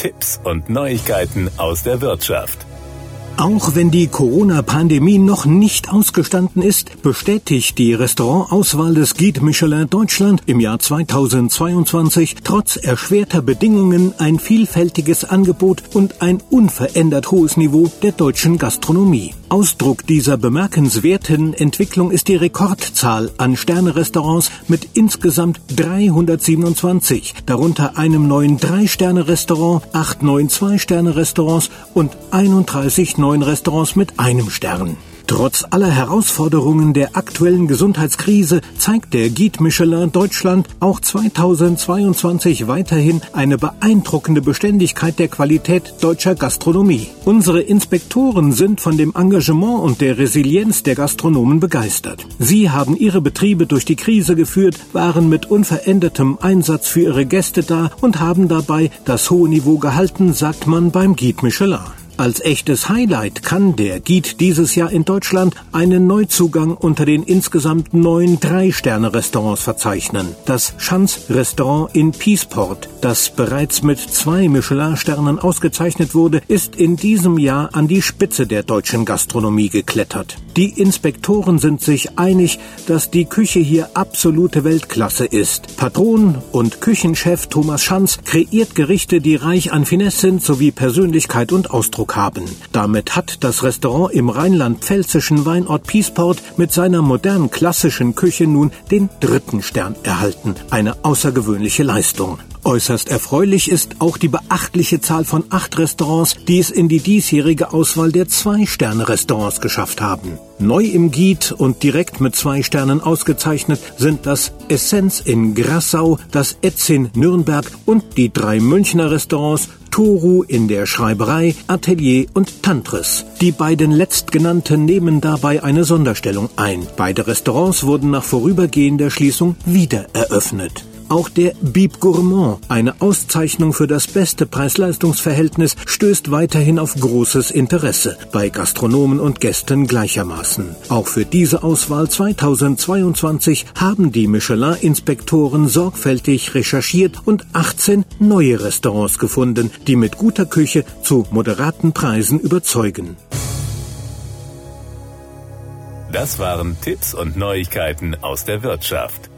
Tipps und Neuigkeiten aus der Wirtschaft. Auch wenn die Corona-Pandemie noch nicht ausgestanden ist, bestätigt die Restaurantauswahl des Guide Michelin Deutschland im Jahr 2022 trotz erschwerter Bedingungen ein vielfältiges Angebot und ein unverändert hohes Niveau der deutschen Gastronomie. Ausdruck dieser bemerkenswerten Entwicklung ist die Rekordzahl an Sternerestaurants mit insgesamt 327, darunter einem neuen Drei-Sterne-Restaurant, acht neuen Zwei-Sterne-Restaurants und 31 neuen Restaurants mit einem Stern. Trotz aller Herausforderungen der aktuellen Gesundheitskrise zeigt der Guide Michelin Deutschland auch 2022 weiterhin eine beeindruckende Beständigkeit der Qualität deutscher Gastronomie. Unsere Inspektoren sind von dem Engagement und der Resilienz der Gastronomen begeistert. Sie haben ihre Betriebe durch die Krise geführt, waren mit unverändertem Einsatz für ihre Gäste da und haben dabei das hohe Niveau gehalten, sagt man beim Guide Michelin. Als echtes Highlight kann der Guide dieses Jahr in Deutschland einen Neuzugang unter den insgesamt neun Drei-Sterne-Restaurants verzeichnen. Das Schanz-Restaurant in Peaceport, das bereits mit zwei Michelin-Sternen ausgezeichnet wurde, ist in diesem Jahr an die Spitze der deutschen Gastronomie geklettert. Die Inspektoren sind sich einig, dass die Küche hier absolute Weltklasse ist. Patron und Küchenchef Thomas Schanz kreiert Gerichte, die reich an Finesse sind sowie Persönlichkeit und Ausdruck Eindruck haben. Damit hat das Restaurant im rheinland-pfälzischen Weinort Piesport mit seiner modernen klassischen Küche nun den dritten Stern erhalten. Eine außergewöhnliche Leistung. Äußerst erfreulich ist auch die beachtliche Zahl von acht Restaurants, die es in die diesjährige Auswahl der Zwei-Sterne-Restaurants geschafft haben. Neu im Giet und direkt mit zwei Sternen ausgezeichnet sind das Essenz in Grassau, das Etzin Nürnberg und die drei Münchner Restaurants Toru in der Schreiberei, Atelier und Tantris. Die beiden letztgenannten nehmen dabei eine Sonderstellung ein. Beide Restaurants wurden nach vorübergehender Schließung wieder eröffnet. Auch der Bib Gourmand, eine Auszeichnung für das beste Preis-Leistungs-Verhältnis, stößt weiterhin auf großes Interesse bei Gastronomen und Gästen gleichermaßen. Auch für diese Auswahl 2022 haben die Michelin-Inspektoren sorgfältig recherchiert und 18 neue Restaurants gefunden, die mit guter Küche zu moderaten Preisen überzeugen. Das waren Tipps und Neuigkeiten aus der Wirtschaft.